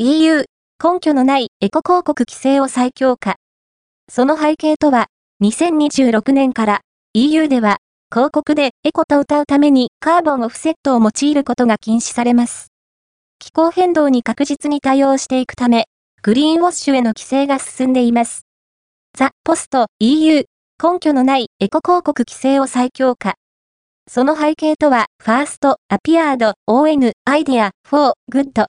EU、根拠のないエコ広告規制を再強化。その背景とは、2026年から EU では広告でエコと謳うためにカーボンオフセットを用いることが禁止されます。気候変動に確実に対応していくため、グリーンウォッシュへの規制が進んでいます。 The post EU 根拠のないエコ広告規制を再強化。その背景とは、ファースト、アピアード、ON、アイデア、フォー、グッド、